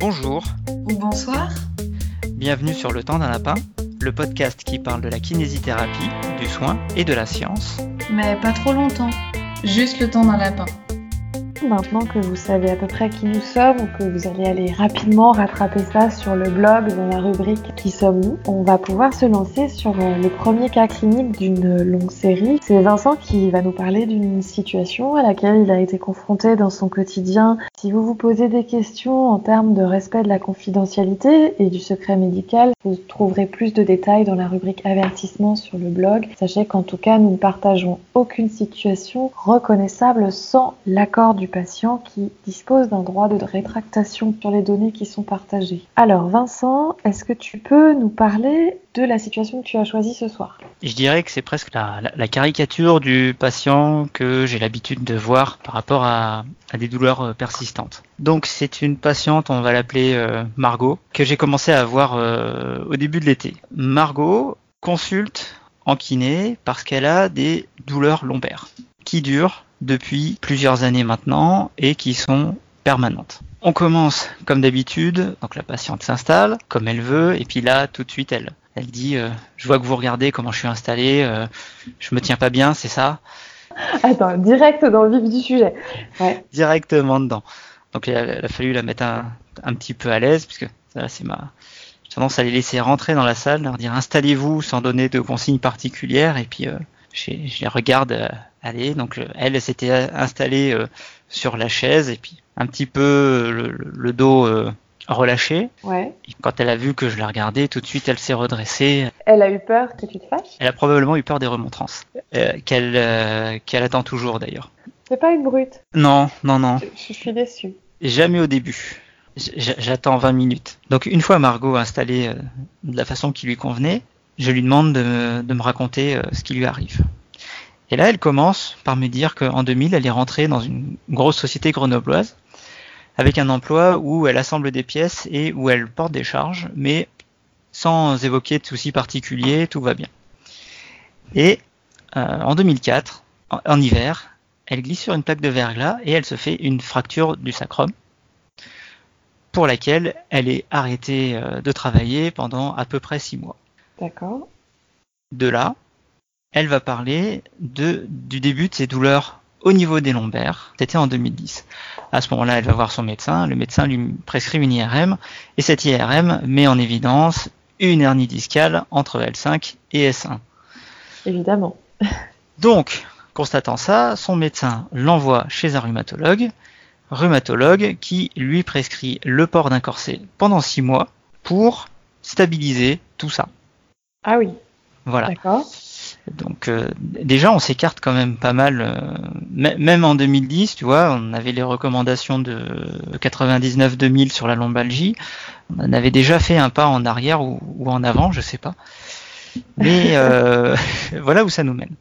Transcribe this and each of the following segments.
Bonjour. Ou bonsoir. Bienvenue sur Le Temps d'un Lapin, le podcast qui parle de la kinésithérapie, du soin et de la science. Mais pas trop longtemps. Juste le temps d'un lapin. Maintenant que vous savez à peu près qui nous sommes, ou que vous allez aller rapidement rattraper ça sur le blog dans la rubrique Qui sommes-nous, on va pouvoir se lancer sur euh, le premier cas clinique d'une longue série. C'est Vincent qui va nous parler d'une situation à laquelle il a été confronté dans son quotidien. Si vous vous posez des questions en termes de respect de la confidentialité et du secret médical, vous trouverez plus de détails dans la rubrique avertissement sur le blog. Sachez qu'en tout cas, nous ne partageons aucune situation reconnaissable sans l'accord du patient qui dispose d'un droit de rétractation sur les données qui sont partagées. Alors Vincent, est-ce que tu peux nous parler de la situation que tu as choisie ce soir? Je dirais que c'est presque la, caricature du patient que j'ai l'habitude de voir par rapport à, des douleurs euh, persistantes. Donc c'est une patiente, on va l'appeler euh, Margot, que j'ai commencé à voir euh, au début de l'été. Margot consulte en kiné parce qu'elle a des douleurs lombaires qui durent depuis plusieurs années maintenant et qui sont permanentes. On commence comme d'habitude, donc la patiente s'installe comme elle veut et puis là tout de suite elle elle dit euh, je vois que vous regardez comment je suis installé, euh, je me tiens pas bien, c'est ça? Attends, direct dans le vif du sujet. Directement dedans. Donc il a, fallu la mettre un, un petit peu à l'aise puisque ça c'est ma j'ai tendance à les laisser rentrer dans la salle, leur dire installez-vous sans donner de consignes particulières et puis euh, je, je, les regarde Donc euh, elle s'était installée euh, sur la chaise et puis un petit peu euh, le, dos relâché. Ouais. quand elle a vu que je la regardais, tout de suite elle s'est redressée. Elle a eu peur que tu te fâches? Elle a probablement eu peur des remontrances, qu'elle qu'elle attend toujours d'ailleurs. C'est pas une brute Non, non, non. Je, suis déçue. Jamais au début. J'attends 20 minutes. Donc une fois Margot installée de la façon qui lui convenait, je lui demande de, de me raconter ce qui lui arrive. Et là, elle commence par me dire qu'en 2000, elle est rentrée dans une grosse société grenobloise avec un emploi où elle assemble des pièces et où elle porte des charges, mais sans évoquer de soucis particuliers, tout va bien. Et euh, en 2004, en, hiver, elle glisse sur une plaque de verglas et elle se fait une fracture du sacrum pour laquelle elle est arrêtée euh, de travailler pendant à peu près six mois. D'accord. De là, elle va parler de, du début de ses douleurs au niveau des lombaires. C'était en 2010. À ce moment-là, elle va voir son médecin. Le médecin lui prescrit une IRM et cette IRM met en évidence une hernie discale entre L5 et S1. Évidemment. Donc, constatant ça, son médecin l'envoie chez un rhumatologue, rhumatologue qui lui prescrit le port d'un corset pendant six mois pour stabiliser tout ça. Ah oui. Voilà. D'accord. Donc euh, déjà on s'écarte quand même pas mal, euh, même en 2010, tu vois, on avait les recommandations de 99-2000 sur la lombalgie, on avait déjà fait un pas en arrière ou, en avant, je sais pas. Mais euh, voilà où ça nous mène.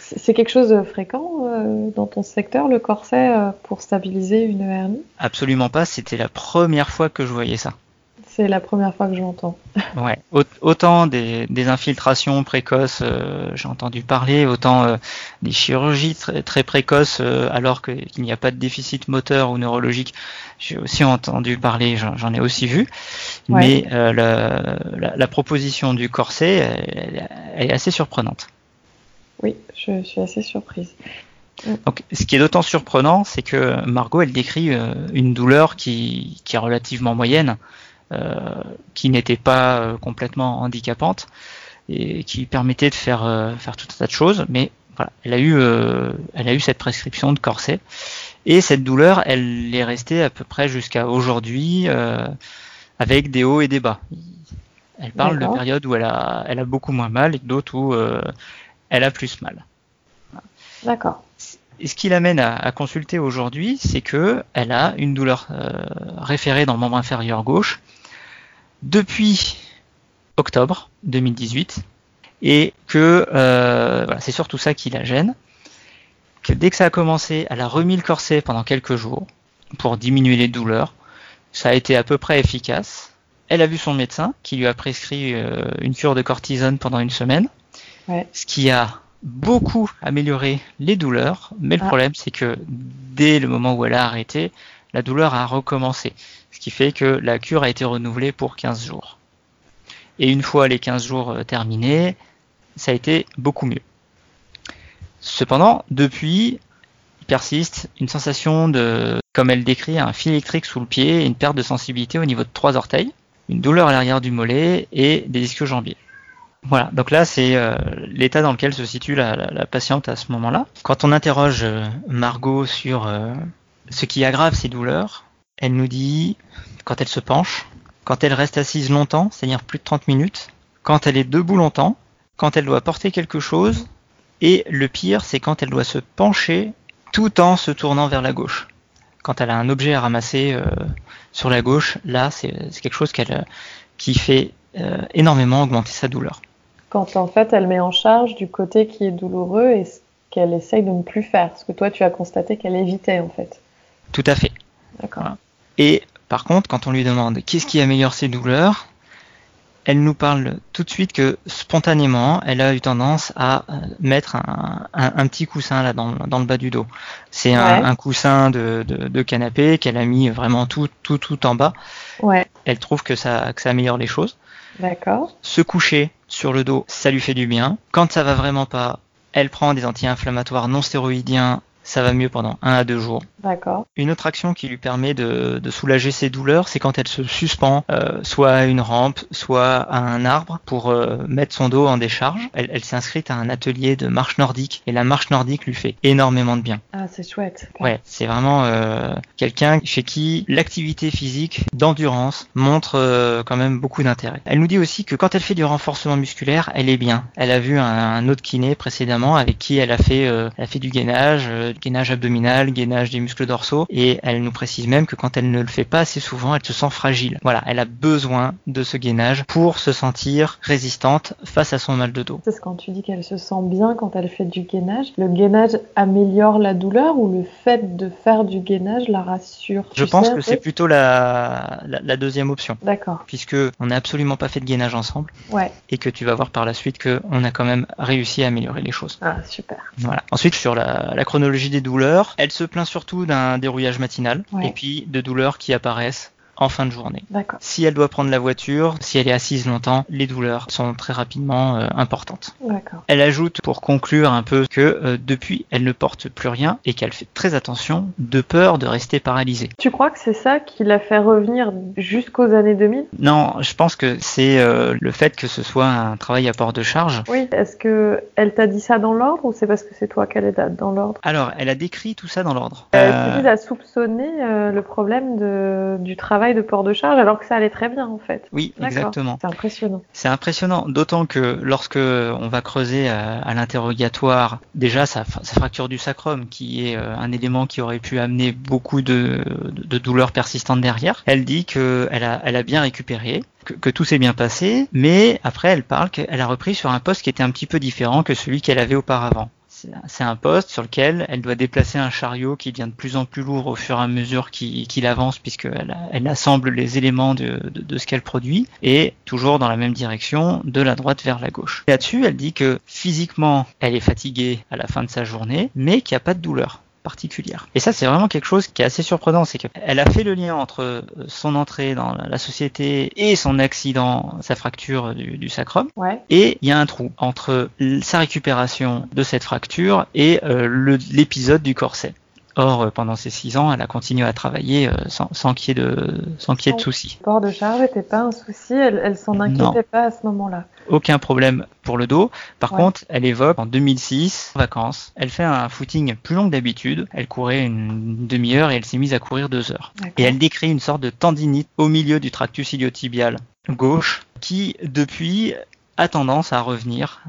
C'est quelque chose de fréquent dans ton secteur, le corset, pour stabiliser une hernie? Absolument pas, c'était la première fois que je voyais ça. C'est la première fois que je l'entends. ouais, autant des, infiltrations précoces, euh, j'ai entendu parler, autant euh, des chirurgies très, précoces euh, alors qu'il n'y a pas de déficit moteur ou neurologique, j'ai aussi entendu parler, j'en ai aussi vu. Mais la, proposition du corset est assez surprenante. Oui, je suis assez surprise. Donc, ce qui est d'autant surprenant, c'est que Margot, elle décrit une douleur qui, qui est relativement moyenne. Euh, qui n'était pas euh, complètement handicapante et qui permettait de faire euh, faire tout un tas de choses, mais voilà, elle a eu elle a eu cette prescription de corset et cette douleur, elle est restée à peu près jusqu'à aujourd'hui avec des hauts et des bas. Elle parle de périodes où elle a, elle a beaucoup moins mal et d'autres où elle a plus mal. D'accord. Et ce qui l'amène à, à, consulter aujourd'hui, c'est que elle a une douleur référée dans le membre inférieur gauche depuis octobre 2018 et que euh, voilà, c'est surtout ça qui la gêne. Que dès que ça a commencé, elle a remis le corset pendant quelques jours pour diminuer les douleurs. Ça a été à peu près efficace. Elle a vu son médecin qui lui a prescrit euh, une cure de cortisone pendant une semaine, ce qui a beaucoup amélioré les douleurs. Mais le ah. problème, c'est que dès le moment où elle a arrêté, la douleur a recommencé. Ce qui fait que la cure a été renouvelée pour 15 jours. Et une fois les 15 jours euh, terminés, ça a été beaucoup mieux. Cependant, depuis, persiste une sensation de, comme elle décrit, un fil électrique sous le pied une perte de sensibilité au niveau de trois orteils, une douleur à l'arrière du mollet et des ischio-jambiers. Voilà, donc là c'est euh, l'état dans lequel se situe la, patiente à ce moment-là. Quand on interroge euh, Margot sur ce qui aggrave ses douleurs, elle nous dit quand elle se penche, quand elle reste assise longtemps, c'est-à-dire plus de 30 minutes, quand elle est debout longtemps, quand elle doit porter quelque chose, et le pire c'est quand elle doit se pencher tout en se tournant vers la gauche. Quand elle a un objet à ramasser euh, sur la gauche, là c'est quelque chose qu'elle qui fait euh, énormément augmenter sa douleur. Quand en fait elle met en charge du côté qui est douloureux et ce qu'elle essaye de ne plus faire, ce que toi tu as constaté qu'elle évitait en fait. Tout à fait. D'accord. Voilà. Et par contre, quand on lui demande qu'est-ce qui améliore ses douleurs, elle nous parle tout de suite que spontanément, elle a eu tendance à euh, mettre un, un, un petit coussin là dans, dans, le bas du dos. C'est un, Ouais. un, coussin de, de, de canapé qu'elle a mis vraiment tout, tout, tout en bas. Ouais, Elle trouve que ça, que ça améliore les choses. d'accord. Se coucher sur le dos, ça lui fait du bien. Quand ça va vraiment pas, elle prend des anti-inflammatoires non stéroïdiens, ça va mieux pendant un à deux jours. D'accord. Une autre action qui lui permet de, de soulager ses douleurs, c'est quand elle se suspend euh, soit à une rampe, soit à un arbre pour euh, mettre son dos en décharge. Elle, elle s'est inscrite à un atelier de marche nordique et la marche nordique lui fait énormément de bien. Ah, c'est chouette. Ouais, c'est vraiment euh, quelqu'un chez qui l'activité physique d'endurance montre quand même beaucoup d'intérêt. Elle nous dit aussi que quand elle fait du renforcement musculaire, elle est bien. Elle a vu un, un autre kiné précédemment avec qui elle a fait, elle a fait du gainage, gainage abdominal, gainage des muscles dorsaux, et elle nous précise même que quand elle ne le fait pas assez souvent, elle se sent fragile. Voilà, elle a besoin de ce gainage pour se sentir résistante face à son mal de dos. C'est ce quand tu dis qu'elle se sent bien quand elle fait du gainage. Le gainage améliore la douleur ou le fait de faire du gainage la rassure? Je Tu pense sais que c'est plutôt la, la, la deuxième option. D'accord. puisque on n'a absolument pas fait de gainage ensemble Ouais. et que tu vas voir par la suite que on a quand même réussi à améliorer les choses. Ah, super. Voilà. Ensuite sur la, la chronologie des douleurs, elle se plaint surtout d'un dérouillage matinal Ouais. et puis de douleurs qui apparaissent en fin de journée. Si elle doit prendre la voiture, si elle est assise longtemps, les douleurs sont très rapidement euh, importantes. Elle ajoute pour conclure un peu que euh, depuis elle ne porte plus rien et qu'elle fait très attention de peur de rester paralysée. Tu crois que c'est ça qui l'a fait revenir jusqu'aux années 2000 Non, je pense que c'est euh, le fait que ce soit un travail à port de charge Oui. Est-ce que elle t'a dit ça dans l'ordre ou c'est parce que c'est toi qu'elle est dans l'ordre? Alors, elle a décrit tout ça dans l'ordre. Dis, a soupçonné le problème de, du travail de port de charge alors que ça allait très bien en fait. oui, exactement. C'est impressionnant. C'est impressionnant, d'autant que lorsque on va creuser à, à l'interrogatoire, déjà sa, fracture du sacrum, qui est euh, un élément qui aurait pu amener beaucoup de, douleurs persistantes derrière, elle dit que elle a, elle a bien récupéré, que, que tout s'est bien passé, mais après elle parle qu'elle a repris sur un poste qui était un petit peu différent que celui qu'elle avait auparavant. C'est- un poste sur lequel elle doit déplacer un chariot qui devient de plus en plus lourd au fur et à mesure qu'il avance puisqu'elle elle assemble les éléments de, de, de ce qu'elle produit et toujours dans la même direction de la droite vers la gauche. Là-dessus, elle dit que physiquement, elle est fatiguée à la fin de sa journée, mais qu'il n'y a pas de douleur particulière. Et ça, c'est vraiment quelque chose qui est assez surprenant, c'est qu'elle a fait le lien entre euh, son entrée dans la société et son accident, sa fracture du, du sacrum, Ouais. et il y a un trou entre sa récupération de cette fracture et euh, l'épisode du corset. Or, euh, pendant ces six ans, elle a continué à travailler euh, sans, sans qu'il y ait de, sans qu'il y ait de soucis. Le port de charge n'était pas un souci, elle, elle s'en Non. inquiétait pas à ce moment-là. Aucun problème pour le dos. Par Ouais. contre, elle évoque en 2006, en vacances, elle fait un footing plus long que d'habitude. Elle courait une demi-heure et elle s'est mise à courir deux heures. Et elle décrit une sorte de tendinite au milieu du tractus iliotibial gauche qui, depuis, a tendance à revenir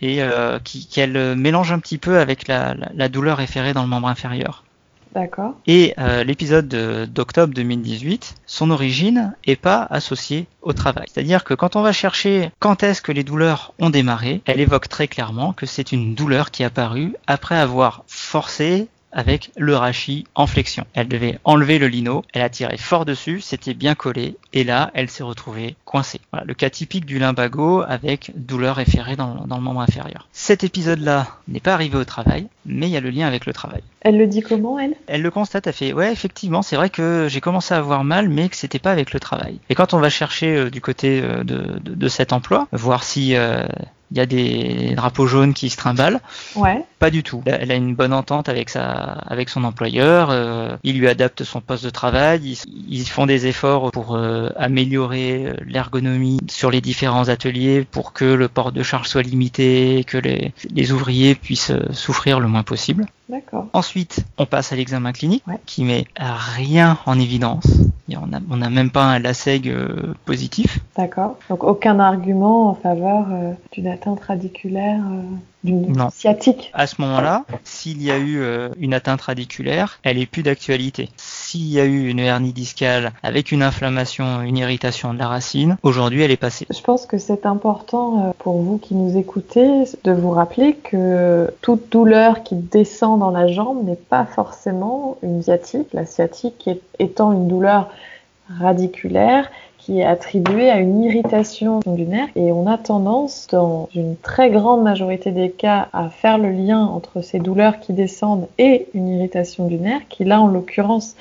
et euh, qui- qu'elle mélange un petit peu avec la, la- la douleur référée dans le membre inférieur. D'accord. Et euh, l'épisode de- d'octobre 2018, son origine est pas associée au travail. C'est-à-dire que quand on va chercher quand est-ce que les douleurs ont démarré, elle évoque très clairement que c'est une douleur qui est apparue après avoir forcé avec le rachis en flexion. Elle devait enlever le lino, elle a tiré fort dessus, c'était bien collé, et là, elle s'est retrouvée coincée. Voilà, le cas typique du limbago avec douleur efférée dans, dans le membre inférieur. Cet épisode-là n'est pas arrivé au travail, mais il y a le lien avec le travail. Elle le dit comment, elle? Elle le constate, elle fait ouais effectivement c'est vrai que j'ai commencé à avoir mal mais que c'était pas avec le travail. Et quand on va chercher euh, du côté euh, de, de, de, cet emploi, voir si euh, il y a des drapeaux jaunes qui se trimballent. Ouais. Pas du tout. Elle a une bonne entente avec sa, avec son employeur. Euh, il lui adapte son poste de travail. Ils, ils font des efforts pour euh, améliorer l'ergonomie sur les différents ateliers pour que le port de charge soit limité, que les, les ouvriers puissent souffrir le moins possible. D'accord. Ensuite, on passe à l'examen clinique Ouais. qui met rien en évidence. Et On n'a on a même pas un LASEG euh, positif. D'accord. Donc aucun argument en faveur euh, d'une atteinte radiculaire, euh, d'une sciatique. À ce moment-là, s'il y a eu euh, une atteinte radiculaire, elle est plus d'actualité. S'il y a eu une hernie discale avec une inflammation, une irritation de la racine, aujourd'hui elle est passée. Je pense que c'est important euh, pour vous qui nous écoutez de vous rappeler que toute douleur qui descend dans la jambe n'est pas forcément une sciatique. La sciatique étant une douleur radiculaire qui est attribuée à une irritation du nerf et on a tendance dans une très grande majorité des cas à faire le lien entre ces douleurs qui descendent et une irritation du nerf qui là en l'occurrence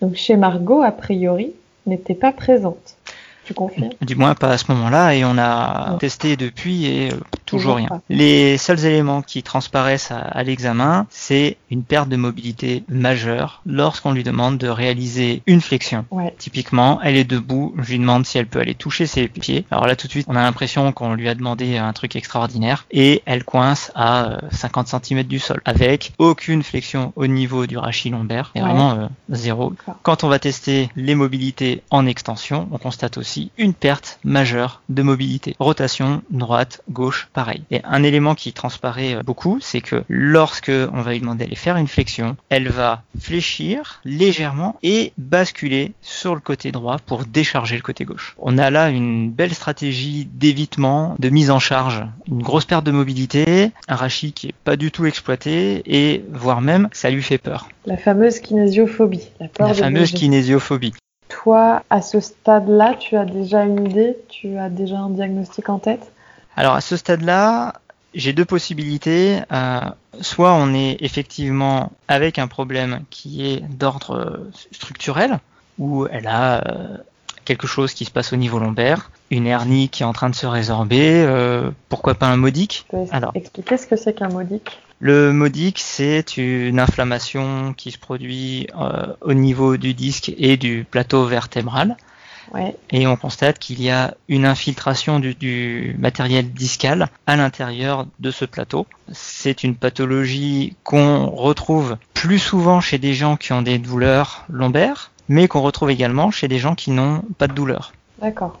donc chez Margot a priori n'était pas présente. Tu confirmes Du moins pas à ce moment-là et on a Ouais. testé depuis et euh, toujours rien. pas. Les seuls éléments qui transparaissent à, à l'examen, c'est une perte de mobilité majeure lorsqu'on lui demande de réaliser une flexion. Ouais. Typiquement, elle est debout, je lui demande si elle peut aller toucher ses pieds. Alors là tout de suite, on a l'impression qu'on lui a demandé un truc extraordinaire et elle coince à euh, 50 cm du sol avec aucune flexion au niveau du rachis lombaire et Ouais. vraiment euh, zéro. Quand on va tester les mobilités en extension, on constate aussi une perte majeure de mobilité. Rotation droite, gauche, pareil. Et un élément qui transparaît euh, beaucoup, c'est que lorsque on va lui demander d'aller faire une flexion, elle va fléchir légèrement et basculer sur le côté droit pour décharger le côté gauche. On a là une belle stratégie d'évitement, de mise en charge, une grosse perte de mobilité, un rachis qui est pas du tout exploité et voire même ça lui fait peur. La fameuse kinésiophobie, la peur La de fameuse bouger. kinésiophobie. Toi, à ce stade-là, tu as déjà une idée Tu as déjà un diagnostic en tête? Alors à ce stade-là, j'ai deux possibilités. Euh, soit on est effectivement avec un problème qui est d'ordre euh, structurel, où elle a euh, quelque chose qui se passe au niveau lombaire, une hernie qui est en train de se résorber, euh, pourquoi pas un modique? Alors. expliquer ce que c'est qu'un modique? Le modique, c'est une inflammation qui se produit euh, au niveau du disque et du plateau vertébral. Ouais, et on constate qu'il y a une infiltration du, du matériel discal à l'intérieur de ce plateau. C'est une pathologie qu'on retrouve plus souvent chez des gens qui ont des douleurs lombaires, mais qu'on retrouve également chez des gens qui n'ont pas de douleur. d'accord.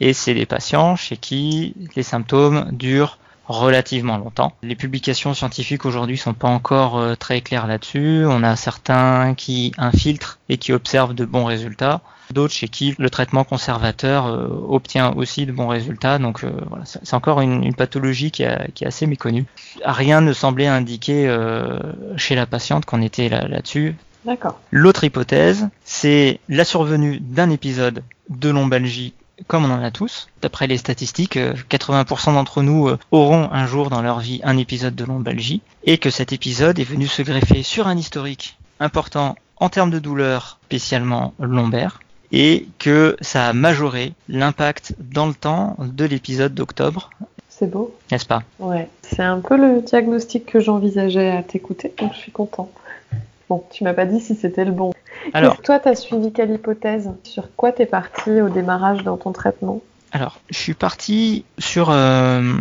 Et c'est des patients chez qui les symptômes durent relativement longtemps. Les publications scientifiques aujourd'hui sont pas encore euh, très claires là-dessus. On a certains qui infiltrent et qui observent de bons résultats, d'autres chez qui le traitement conservateur euh, obtient aussi de bons résultats. Donc euh, voilà, c'est encore une, une pathologie qui, a- qui est assez méconnue. Rien ne semblait indiquer euh, chez la patiente qu'on était là- là-dessus. D'accord. L'autre hypothèse, c'est la survenue d'un épisode de lombalgie comme on en a tous. D'après les statistiques, euh, 80% d'entre nous euh, auront un jour dans leur vie un épisode de lombalgie et que cet épisode est venu se greffer sur un historique important en termes de douleur, spécialement lombaire, et que ça a majoré l'impact dans le temps de l'épisode d'octobre, C'est beau. n'est-ce pas? Ouais. C'est un peu le diagnostic que j'envisageais à t'écouter, donc je suis content. Bon, tu m'as pas dit si c'était le bon. Alors, Toi, t'as suivi quelle hypothèse? Sur quoi t'es parti au démarrage dans ton traitement? Alors, je suis parti sur euh,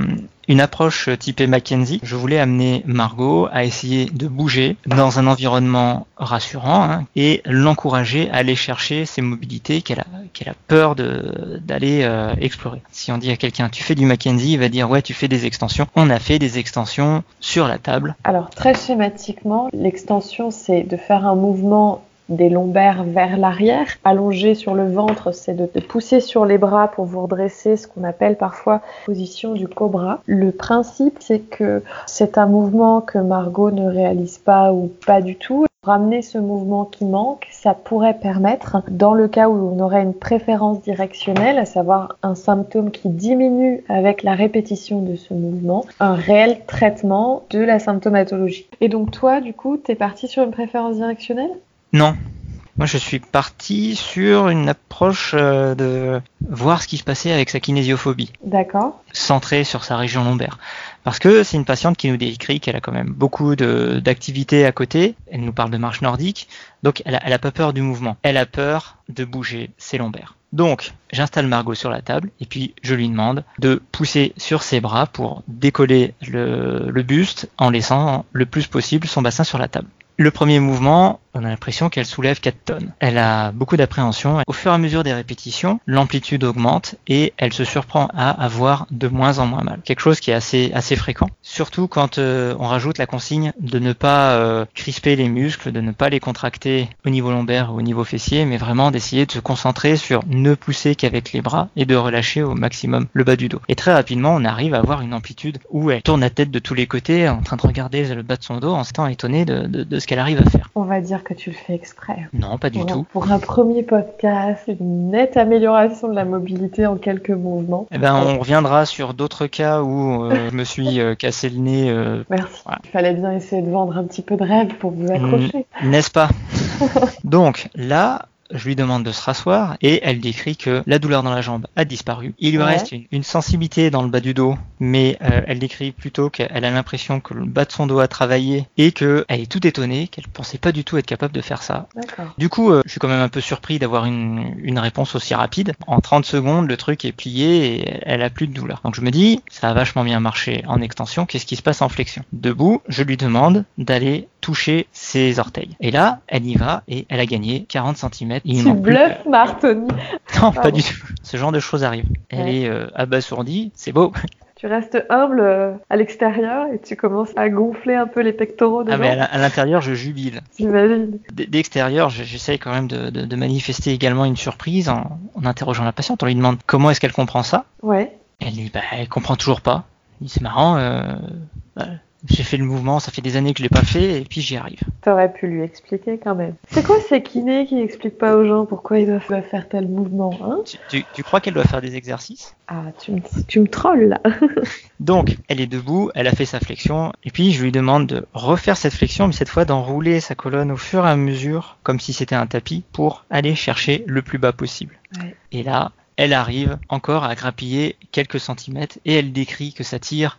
une approche typée Mackenzie. Je voulais amener Margot à essayer de bouger dans un environnement rassurant hein, et l'encourager à aller chercher ses mobilités qu'elle a, peur d'aller euh, explorer. Si on dit à quelqu'un tu fais du Mackenzie, il va dire ouais tu fais des extensions. On a fait des extensions sur la table. Alors, très schématiquement, l'extension, c'est de faire un mouvement des lombaires vers l'arrière. Allongé sur le ventre, c'est de, pousser sur les bras pour vous redresser, ce qu'on appelle parfois position du cobra. Le principe, c'est que c'est un mouvement que Margot ne réalise pas ou pas du tout. Ramener ce mouvement qui manque, ça pourrait permettre, dans le cas où on aurait une préférence directionnelle, à savoir un symptôme qui diminue avec la répétition de ce mouvement, un réel traitement de la symptomatologie. Et donc toi, du coup, t'es parti sur une préférence directionnelle? Non. Moi, je suis parti sur une approche euh, de voir ce qui se passait avec sa kinésiophobie. D'accord. Centrée sur sa région lombaire. Parce que c'est une patiente qui nous décrit qu'elle a quand même beaucoup d'activités à côté. Elle nous parle de marche nordique. Donc, elle a, elle a pas peur du mouvement. Elle a peur de bouger ses lombaires. Donc, j'installe Margot sur la table et puis je lui demande de pousser sur ses bras pour décoller le, le buste en laissant le plus possible son bassin sur la table. Le premier mouvement, on a l'impression qu'elle soulève 4 tonnes. Elle a beaucoup d'appréhension. Au fur et à mesure des répétitions, l'amplitude augmente et elle se surprend à avoir de moins en moins mal. Quelque chose qui est assez, assez fréquent. Surtout quand euh, on rajoute la consigne de ne pas euh, crisper les muscles, de ne pas les contracter au niveau lombaire ou au niveau fessier, mais vraiment d'essayer de se concentrer sur ne pousser qu'avec les bras et de relâcher au maximum le bas du dos. Et très rapidement, on arrive à avoir une amplitude où elle tourne la tête de tous les côtés en train de regarder le bas de son dos en s'étant étonnée de, de, de ce qu'elle arrive à faire. On va dire que tu le fais exprès. Non, pas du tout. Pour un premier podcast, une nette amélioration de la mobilité en quelques mouvements. Eh ben, on reviendra sur d'autres cas où euh, je me suis euh, cassé le nez. Euh, Merci. Voilà. Il fallait bien essayer de vendre un petit peu de rêve pour vous accrocher. N'est-ce pas? Donc là, je lui demande de se rasseoir et elle décrit que la douleur dans la jambe a disparu. Il lui ouais. reste une, une, sensibilité dans le bas du dos, mais euh, elle décrit plutôt qu'elle a l'impression que le bas de son dos a travaillé et qu'elle est tout étonnée, qu'elle pensait pas du tout être capable de faire ça. Du coup, euh, je suis quand même un peu surpris d'avoir une, une, réponse aussi rapide. En 30 secondes, le truc est plié et elle a plus de douleur. Donc je me dis, ça a vachement bien marché en extension, qu'est-ce qui se passe en flexion? Debout, je lui demande d'aller toucher ses orteils. Et là, elle y va et elle a gagné 40 cm. Il tu bluffes, Martoni. Non, pas du tout. Ce genre de choses arrive. Elle ouais. est euh, abasourdie, c'est beau. Tu restes humble euh, à l'extérieur et tu commences à gonfler un peu les pectoraux devant. Ah mais à l'intérieur, je jubile. J'imagine. D'extérieur, j'essaye quand même de, de, de, manifester également une surprise en, en, interrogeant la patiente. On lui demande comment est-ce qu'elle comprend ça. Ouais. Elle dit, bah, elle comprend toujours pas. C'est marrant. Euh, bah, j'ai fait le mouvement, ça fait des années que je l'ai pas fait, et puis j'y arrive. T'aurais pu lui expliquer quand même. C'est quoi ces kinés qui expliquent pas aux gens pourquoi ils doivent faire tel mouvement hein? Tu, tu, tu, crois qu'elle doit faire des exercices? Ah, tu me, tu me trolles là. Donc, elle est debout, elle a fait sa flexion, et puis je lui demande de refaire cette flexion, mais cette fois d'enrouler sa colonne au fur et à mesure, comme si c'était un tapis, pour aller chercher le plus bas possible. Ouais. Et là, elle arrive encore à grappiller quelques centimètres, et elle décrit que ça tire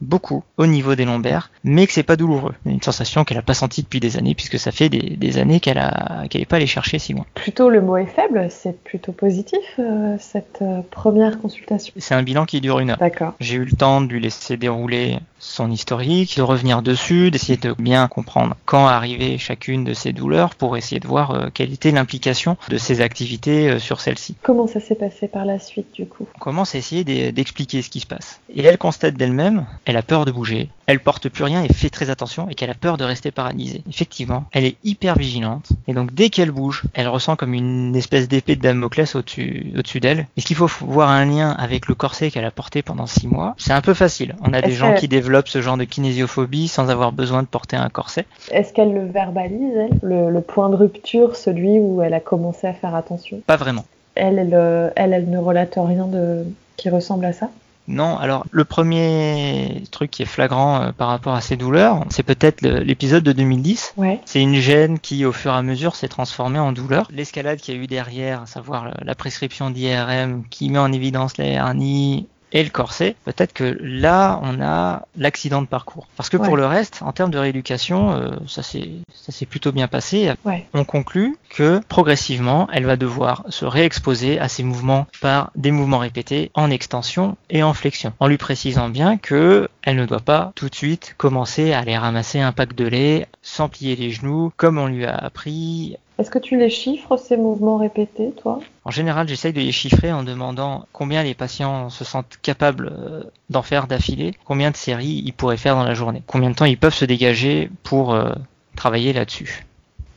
beaucoup au niveau des lombaires, mais que c'est pas douloureux. Une sensation qu'elle a pas sentie depuis des années, puisque ça fait des, des années qu'elle a qu'elle n'est pas allée chercher si loin. Plutôt le mot est faible, c'est plutôt positif euh, cette euh, première consultation. C'est un bilan qui dure une heure. D'accord. J'ai eu le temps de lui laisser dérouler son historique, de revenir dessus, d'essayer de bien comprendre quand arrivait chacune de ces douleurs pour essayer de voir euh, quelle était l'implication de ces activités sur celle-ci. Comment ça s'est passé par la suite du coup? On commence à essayer d'expliquer ce qui se passe. Et elle constate d'elle-même, elle a peur de bouger, elle porte plus rien et fait très attention et qu'elle a peur de rester paralysée. Effectivement, elle est hyper vigilante et donc dès qu'elle bouge, elle ressent comme une espèce d'épée de Damoclès au-dessus au d'elle. Est-ce qu'il faut voir un lien avec le corset qu'elle a porté pendant six mois C'est un peu facile. On a des gens qui développent ce genre de kinésiophobie sans avoir besoin de porter un corset. Est-ce qu'elle le verbalise, elle? Le, le, point de rupture, celui où elle a commencé à faire attention? Pas vraiment. Elle, elle, elle, elle ne relate rien de qui ressemble à ça? Non, alors le premier truc qui est flagrant euh, par rapport à ces douleurs, c'est peut-être l'épisode de 2010. Ouais. C'est une gêne qui, au fur et à mesure, s'est transformée en douleur. L'escalade qu'il y a eu derrière, à savoir la prescription d'IRM qui met en évidence la hernie et le corset, peut-être que là, on a l'accident de parcours. Parce que Ouais. pour le reste, en termes de rééducation, euh, ça s'est plutôt bien passé. Ouais. On conclut que progressivement, elle va devoir se réexposer à ces mouvements par des mouvements répétés en extension et en flexion, en lui précisant bien que elle ne doit pas tout de suite commencer à aller ramasser un pack de lait sans plier les genoux, comme on lui a appris Est-ce que tu les chiffres, ces mouvements répétés, toi? En général, j'essaye de les chiffrer en demandant combien les patients se sentent capables euh, d'en faire d'affilée, combien de séries ils pourraient faire dans la journée, combien de temps ils peuvent se dégager pour euh, travailler là-dessus.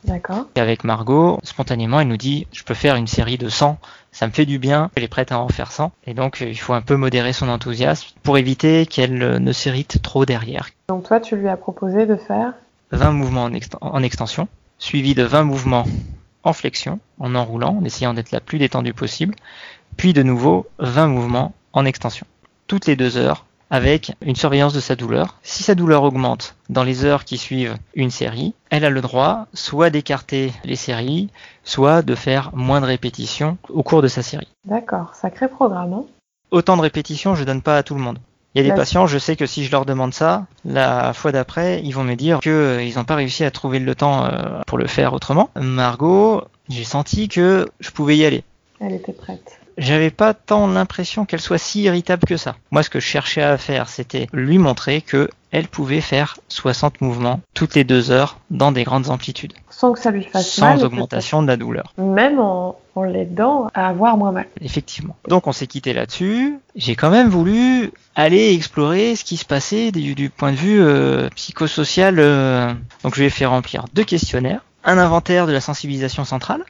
D'accord. Et avec Margot, spontanément, elle nous dit je peux faire une série de 100, ça me fait du bien, elle est prête à en faire 100. Et donc, il faut un peu modérer son enthousiasme pour éviter qu'elle ne s'irrite trop derrière. Donc toi, tu lui as proposé de faire? 20 mouvements en, ext- en extension, suivi de 20 mouvements en flexion, en enroulant, en essayant d'être la plus détendue possible, puis de nouveau 20 mouvements en extension. Toutes les deux heures, avec une surveillance de sa douleur. Si sa douleur augmente dans les heures qui suivent une série, elle a le droit soit d'écarter les séries, soit de faire moins de répétitions au cours de sa série. D'accord, sacré programme. Hein Autant de répétitions, je donne pas à tout le monde. Il y a des patients, je sais que si je leur demande ça, la fois d'après, ils vont me dire qu'ils n'ont pas réussi à trouver le temps euh, pour le faire autrement. Margot, j'ai senti que je pouvais y aller. Elle était prête. J'avais pas tant l'impression qu'elle soit si irritable que ça. Moi, ce que je cherchais à faire, c'était lui montrer que elle pouvait faire 60 mouvements toutes les deux heures dans des grandes amplitudes, Sans que ça lui fasse sans mal. que augmentation de la douleur. Même en, en l'aidant à avoir moins mal. Effectivement. Donc on s'est quitté là-dessus. J'ai quand même voulu aller explorer ce qui se passait du, du point de vue euh, psychosocial. euh. Donc je lui ai fait remplir deux questionnaires. Un inventaire de la sensibilisation centrale.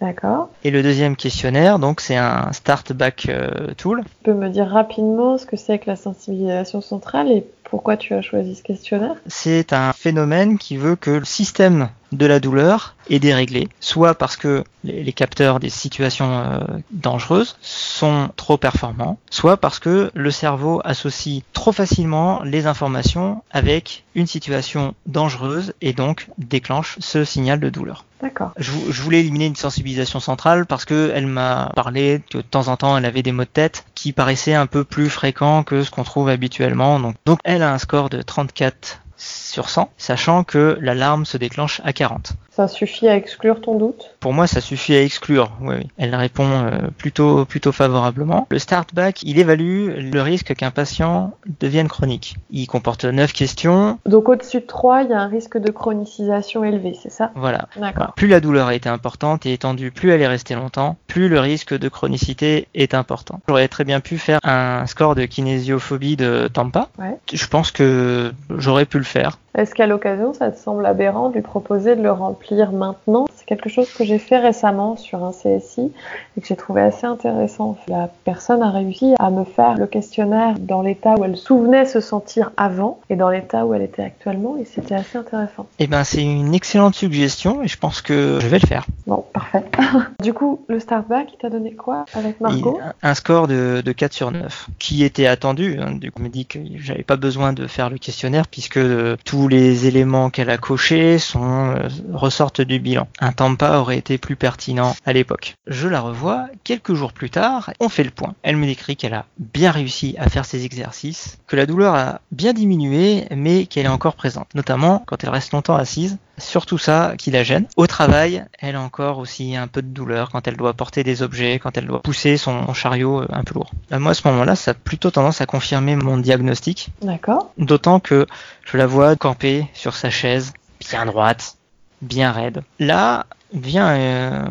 D'accord. Et le deuxième questionnaire, donc c'est un Start Back euh, Tool. Tu peux me dire rapidement ce que c'est que la sensibilisation centrale et pourquoi tu as choisi ce questionnaire? C'est un phénomène qui veut que le système de la douleur est déréglé, soit parce que les, capteurs des situations euh, dangereuses sont trop performants, soit parce que le cerveau associe trop facilement les informations avec une situation dangereuse et donc déclenche ce signal de douleur. D'accord. Je, vou- je voulais éliminer une sensibilisation centrale parce que elle m'a parlé que de temps en temps elle avait des maux de tête qui paraissaient un peu plus fréquents que ce qu'on trouve habituellement. Donc, donc elle a un score de 34 sur 100, sachant que l'alarme se déclenche à 40. Ça suffit à exclure ton doute? Pour moi, ça suffit à exclure. Oui, oui. Elle répond euh, plutôt plutôt favorablement. Le start back, il évalue le risque qu'un patient devienne chronique. Il comporte 9 questions. Donc au-dessus de 3, il y a un risque de chronicisation élevé, c'est ça? Voilà. D'accord. Plus la douleur a été importante et étendue, plus elle est restée longtemps, plus le risque de chronicité est important. J'aurais très bien pu faire un score de kinésiophobie de Tampa. Ouais. Je pense que j'aurais pu le faire. Est-ce qu'à l'occasion, ça te semble aberrant de lui proposer de le remplir maintenant? C'est quelque chose que j'ai fait récemment sur un CSI et que j'ai trouvé assez intéressant. La personne a réussi à me faire le questionnaire dans l'état où elle souvenait se sentir avant et dans l'état où elle était actuellement et c'était assez intéressant. Eh ben, c'est une excellente suggestion et je pense que je vais le faire. Bon, parfait. du coup, le startback, il t'a donné quoi avec Margot? Il- un score de, de 4 sur 9, qui était attendu. hein. Du coup, on me dit que j'avais pas besoin de faire le questionnaire puisque tous les éléments qu'elle a cochés euh, ressortent du bilan. Un Tampa aurait été plus pertinent à l'époque. Je la revois quelques jours plus tard. On fait le point. Elle me décrit qu'elle a bien réussi à faire ses exercices, que la douleur a bien diminué, mais qu'elle est encore présente, notamment quand elle reste longtemps assise. Surtout ça qui la gêne. Au travail, elle a encore aussi un peu de douleur quand elle doit porter des objets, quand elle doit pousser son chariot euh, un peu lourd. Euh, Moi, à ce moment-là, ça a plutôt tendance à confirmer mon diagnostic, D'accord. d'autant que je la vois camper sur sa chaise, bien droite, bien raide. Là vient euh,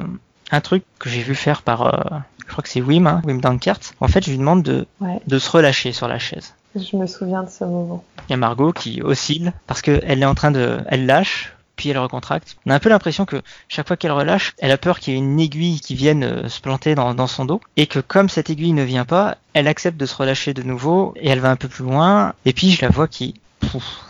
un truc que j'ai vu faire par, euh, je crois que c'est Wim, hein, Wim Dankert. En fait, je lui demande de, Ouais. de se relâcher sur la chaise. Je me souviens de ce moment. Il y a Margot qui oscille parce qu'elle est en train de, elle lâche, puis elle recontracte. On a un peu l'impression que chaque fois qu'elle relâche, elle a peur qu'il y ait une aiguille qui vienne euh, se planter dans, son dos, et que comme cette aiguille ne vient pas, elle accepte de se relâcher de nouveau, et elle va un peu plus loin, et puis je la vois qui,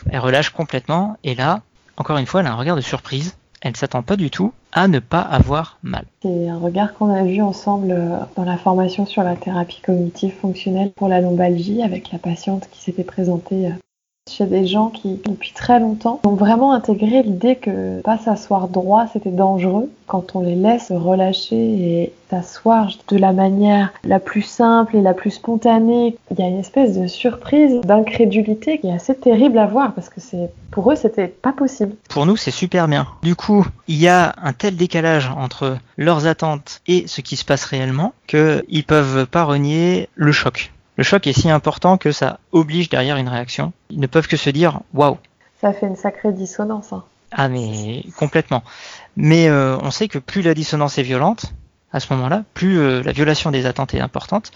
elle relâche complètement, et là, encore une fois, elle a un regard de surprise. Elle ne s'attend pas du tout à ne pas avoir mal. C'est un regard qu'on a vu ensemble euh, dans la formation sur la thérapie cognitive fonctionnelle pour la lombalgie avec la patiente qui s'était présentée euh, chez des gens qui, depuis très longtemps, ont vraiment intégré l'idée que pas s'asseoir droit, c'était dangereux. Quand on les laisse relâcher et s'asseoir de la manière la plus simple et la plus spontanée, il y a une espèce de surprise, d'incrédulité qui est assez terrible à voir parce que c'est pour eux, c'était pas possible. Pour nous, c'est super bien. Du coup, il y a un tel décalage entre leurs attentes et ce qui se passe réellement qu'ils peuvent pas renier le choc. Le choc est si important que ça oblige derrière une réaction. Ils ne peuvent que se dire waouh. Ça fait une sacrée dissonance. Hein. Ah mais complètement. Mais euh, on sait que plus la dissonance est violente, à ce moment-là, plus euh, la violation des attentes est importante,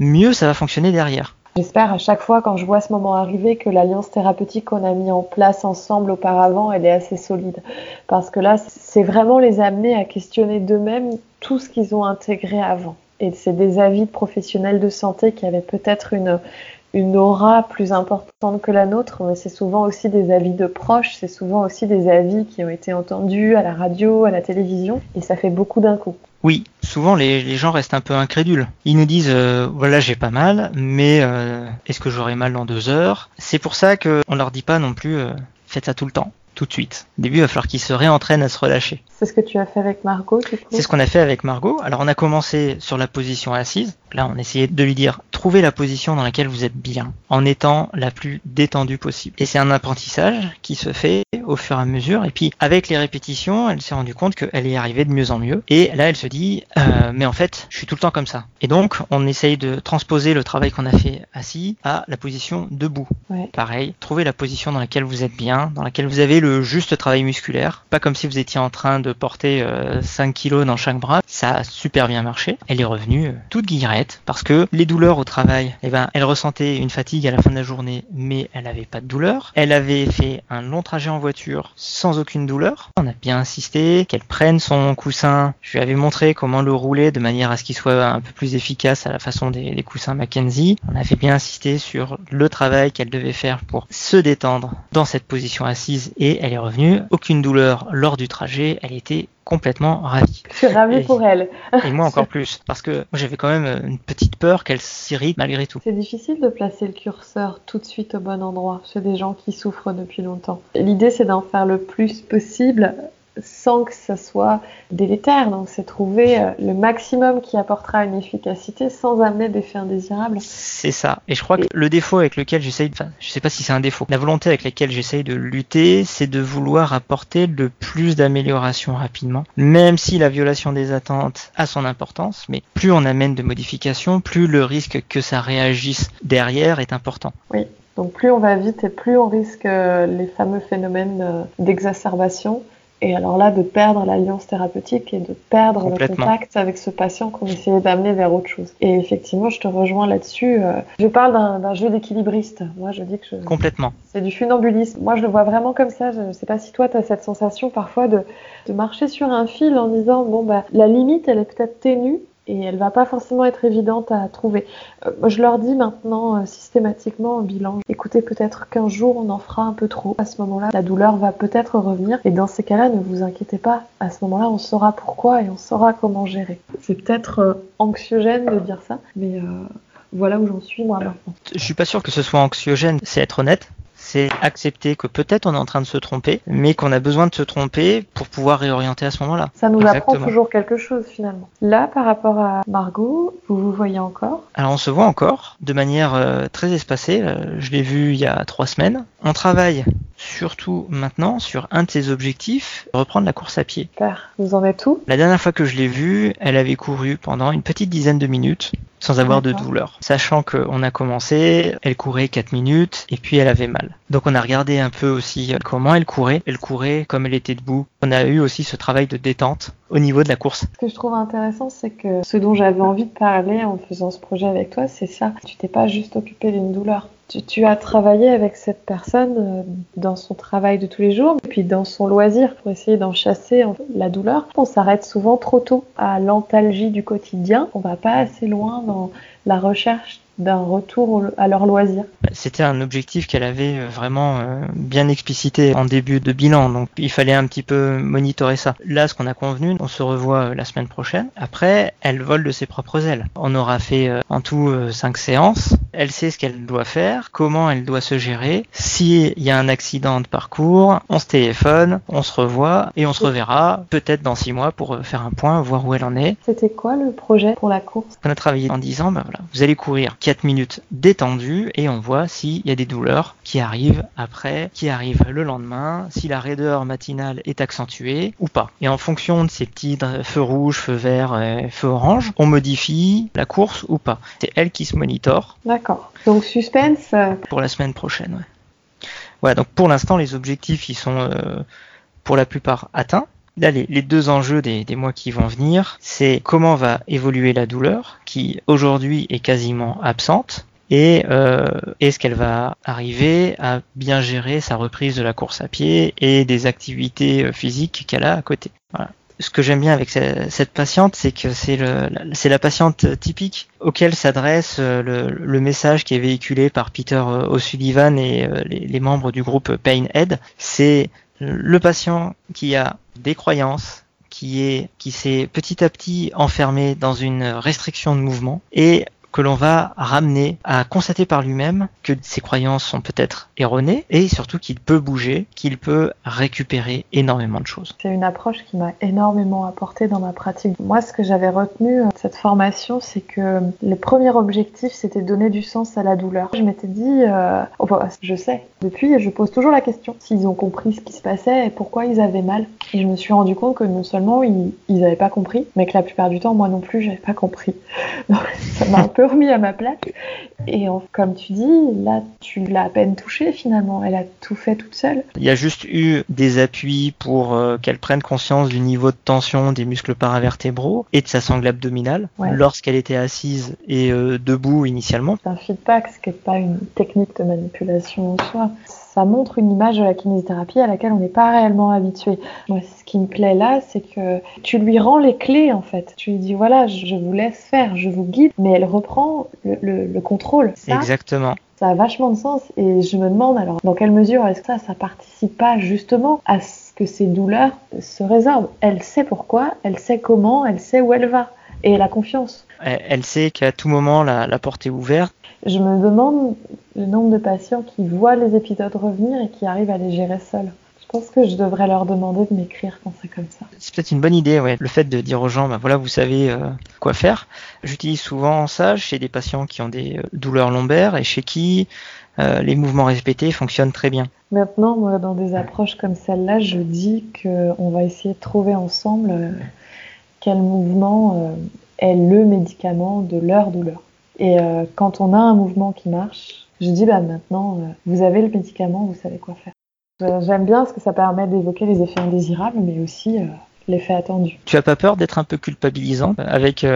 mieux ça va fonctionner derrière. J'espère à chaque fois quand je vois ce moment arriver que l'alliance thérapeutique qu'on a mis en place ensemble auparavant, elle est assez solide. Parce que là, c'est vraiment les amener à questionner d'eux-mêmes tout ce qu'ils ont intégré avant. Et c'est des avis de professionnels de santé qui avaient peut-être une, aura plus importante que la nôtre, mais c'est souvent aussi des avis de proches, c'est souvent aussi des avis qui ont été entendus à la radio, à la télévision, et ça fait beaucoup d'un coup. Oui, souvent les, gens restent un peu incrédules. Ils nous disent euh, voilà j'ai pas mal, mais euh, est-ce que j'aurai mal dans deux heures? C'est pour ça qu'on leur dit pas non plus euh, faites ça tout le temps tout de suite. Au début, il va falloir qu'ils se réentraînent à se relâcher. C'est ce que tu as fait avec Margot, du coup? C'est ce qu'on a fait avec Margot. Alors, on a commencé sur la position assise. Là, on essayait de lui dire, trouvez la position dans laquelle vous êtes bien, en étant la plus détendue possible. Et c'est un apprentissage qui se fait au fur et à mesure. Et puis, avec les répétitions, elle s'est rendue compte qu'elle est arrivée de mieux en mieux. Et là, elle se dit, euh, mais en fait, je suis tout le temps comme ça. Et donc, on essaye de transposer le travail qu'on a fait assis à la position debout. Pareil, trouvez la position dans laquelle vous êtes bien, dans laquelle vous avez le juste travail musculaire. Pas comme si vous étiez en train de porter 5 euh, kilos dans chaque bras. Ça a super bien marché. Elle est revenue euh, toute guillerette parce que les douleurs au travail, eh ben, elle ressentait une fatigue à la fin de la journée, mais elle n'avait pas de douleur. Elle avait fait un long trajet en voiture sans aucune douleur. On a bien insisté qu'elle prenne son coussin. Je lui avais montré comment le rouler de manière à ce qu'il soit un peu plus efficace à la façon des, des coussins Mackenzie. On avait bien insisté sur le travail qu'elle devait faire pour se détendre dans cette position assise et elle est revenue. Aucune douleur lors du trajet, elle était complètement ravie. Je suis ravie pour elle. et moi encore plus, parce que j'avais quand même une petite peur qu'elle s'irrite malgré tout. C'est difficile de placer le curseur tout de suite au bon endroit chez des gens qui souffrent depuis longtemps. L'idée c'est d'en faire le plus possible sans que ça soit délétère. Donc c'est trouver euh, le maximum qui apportera une efficacité sans amener d'effets indésirables. C'est ça. Et je crois que le défaut avec lequel j'essaye, enfin je sais pas si c'est un défaut, la volonté avec laquelle j'essaye de lutter, c'est de vouloir apporter le plus d'amélioration rapidement. Même si la violation des attentes a son importance, mais plus on amène de modifications, plus le risque que ça réagisse derrière est important. Oui. Donc plus on va vite et plus on risque euh, les fameux phénomènes euh, d'exacerbation et alors là, de perdre l'alliance thérapeutique et de perdre le contact avec ce patient qu'on essayait d'amener vers autre chose. Et effectivement, je te rejoins là-dessus. Euh, je parle d'un jeu d'équilibriste. Moi, je dis que je... Complètement. C'est du funambulisme. Moi, je le vois vraiment comme ça. Je ne sais pas si toi, tu as cette sensation parfois de, de marcher sur un fil en disant, bon, bah, la limite, elle est peut-être ténue, et elle va pas forcément être évidente à trouver. Euh, je leur dis maintenant euh, systématiquement en bilan, écoutez peut-être qu'un jour on en fera un peu trop. À ce moment-là, la douleur va peut-être revenir et dans ces cas-là, ne vous inquiétez pas. À ce moment-là, on saura pourquoi et on saura comment gérer. C'est peut-être euh, anxiogène de dire ça, mais voilà où j'en suis moi maintenant. Je suis pas sûr que ce soit anxiogène, c'est être honnête c'est accepter que peut-être on est en train de se tromper, mais qu'on a besoin de se tromper pour pouvoir réorienter à ce moment-là. Ça nous apprend toujours quelque chose finalement. Là, par rapport à Margot, vous vous voyez encore? Alors on se voit encore de manière euh, très espacée. Euh, je l'ai vu il y a trois semaines. On travaille surtout maintenant sur un de ses objectifs, reprendre la course à pied. Vous en êtes où? La dernière fois que je l'ai vue, elle avait couru pendant une petite dizaine de minutes sans avoir de douleur. Sachant qu'on a commencé, elle courait 4 minutes et puis elle avait mal. Donc on a regardé un peu aussi comment elle courait. Elle courait comme elle était debout. On a eu aussi ce travail de détente au niveau de la course. Ce que je trouve intéressant, c'est que ce dont j'avais envie de parler en faisant ce projet avec toi, c'est ça. Tu t'es pas juste occupé d'une douleur. Tu, as travaillé avec cette personne euh, dans son travail de tous les jours, puis dans son loisir pour essayer d'en chasser la douleur. On s'arrête souvent trop tôt à l'antalgie du quotidien. On va pas assez loin dans la recherche d'un retour à leur loisir. C'était un objectif qu'elle avait euh, vraiment euh, bien explicité en début de bilan, donc il fallait un petit peu monitorer ça. Là, ce qu'on a convenu, on se revoit euh, la semaine prochaine. Après, elle vole de ses propres ailes. On aura fait en tout cinq séances. Elle sait ce qu'elle doit faire, comment elle doit se gérer. S'il y a un accident de parcours, on se téléphone, on se revoit et on se reverra peut-être dans six mois pour faire un point, voir où elle en est. C'était quoi le projet pour la course? On a travaillé en disant, ben voilà, vous allez courir 4 minutes détendues et on voit s'il y a des douleurs qui arrivent après, qui arrivent le lendemain, si la raideur matinale est accentuée ou pas. Et en fonction de ces petits feux rouges, feux verts, feux orange, on modifie la course ou pas. C'est elle qui se monitore. D'accord. Donc suspense. Euh, pour la semaine prochaine, ouais. Voilà, donc pour l'instant les objectifs ils sont euh, pour la plupart atteints. Là, les, deux enjeux des, mois qui vont venir, c'est comment va évoluer la douleur, qui aujourd'hui est quasiment absente, et euh, est-ce qu'elle va arriver à bien gérer sa reprise de la course à pied et des activités physiques qu'elle a à côté? Ce que j'aime bien avec cette patiente, c'est que c'est la patiente typique auquel s'adresse euh, le, message qui est véhiculé par Peter euh, O'Sullivan et euh, les, membres du groupe Pain Head. C'est le patient qui a des croyances, qui est qui s'est petit à petit enfermé dans une restriction de mouvement. Et que l'on va ramener à constater par lui-même que ses croyances sont peut-être erronées et surtout qu'il peut bouger, qu'il peut récupérer énormément de choses. C'est une approche qui m'a énormément apporté dans ma pratique. Moi, ce que j'avais retenu de cette formation, c'est que le premier objectif, c'était donner du sens à la douleur. Je m'étais dit, euh, je sais, depuis, je pose toujours la question s'ils ont compris ce qui se passait et pourquoi ils avaient mal. Et je me suis rendu compte que non seulement ils n'avaient pas compris, mais que la plupart du temps, moi non plus, j'avais pas compris. Ça m'a un peu remis à ma place. Et comme tu dis, là, tu l'as à peine touchée finalement. Elle a tout fait toute seule. Il y a juste eu des appuis pour euh, qu'elle prenne conscience du niveau de tension des muscles paravertébraux et de sa sangle abdominale lorsqu'elle était assise et euh, debout initialement. C'est un feedback, ce qui n'est pas une technique de manipulation en soi ça montre une image de la kinésithérapie à laquelle on n'est pas réellement habitué. Moi, ce qui me plaît là, c'est que tu lui rends les clés en fait. Tu lui dis voilà, je vous laisse faire, je vous guide, mais elle reprend le, contrôle. Exactement. Ça a vachement de sens et je me demande alors dans quelle mesure est-ce que ça, ça participe pas justement à ce que ces douleurs se résorbent? Elle sait pourquoi, elle sait comment, elle sait où elle va et elle a confiance. Elle sait qu'à tout moment la, la porte est ouverte je me demande le nombre de patients qui voient les épisodes revenir et qui arrivent à les gérer seuls. Je pense que je devrais leur demander de m'écrire quand c'est comme ça. C'est peut-être une bonne idée, ouais. Le fait de dire aux gens, bah voilà, vous savez euh, quoi faire. J'utilise souvent ça chez des patients qui ont des euh, douleurs lombaires et chez qui euh, les mouvements répétés fonctionnent très bien. Maintenant, moi, dans des approches comme celle-là, je dis qu'on va essayer de trouver ensemble quel mouvement est le médicament de leur douleur. Et euh, quand on a un mouvement qui marche, je dis bah maintenant, euh, vous avez le médicament, vous savez quoi faire. Euh, j'aime bien parce que ça permet d'évoquer les effets indésirables, mais aussi l'effet attendu. Tu as pas peur d'être un peu culpabilisant avec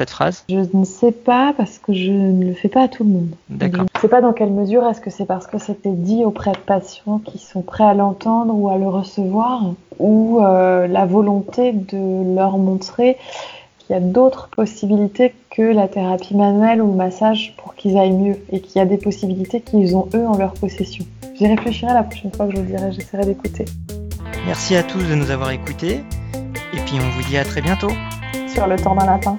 cette phrase? Je ne sais pas parce que je ne le fais pas à tout le monde. D'accord. Je ne sais pas dans quelle mesure est-ce que c'est parce que c'était dit auprès de patients qui sont prêts à l'entendre ou à le recevoir, ou la volonté de leur montrer il y a d'autres possibilités que la thérapie manuelle ou le massage pour qu'ils aillent mieux et qu'il y a des possibilités qu'ils ont eux en leur possession. J'y réfléchirai la prochaine fois que je le dirai, j'essaierai d'écouter. Merci à tous de nous avoir écoutés et puis on vous dit à très bientôt. Sur le temps d'un lapin.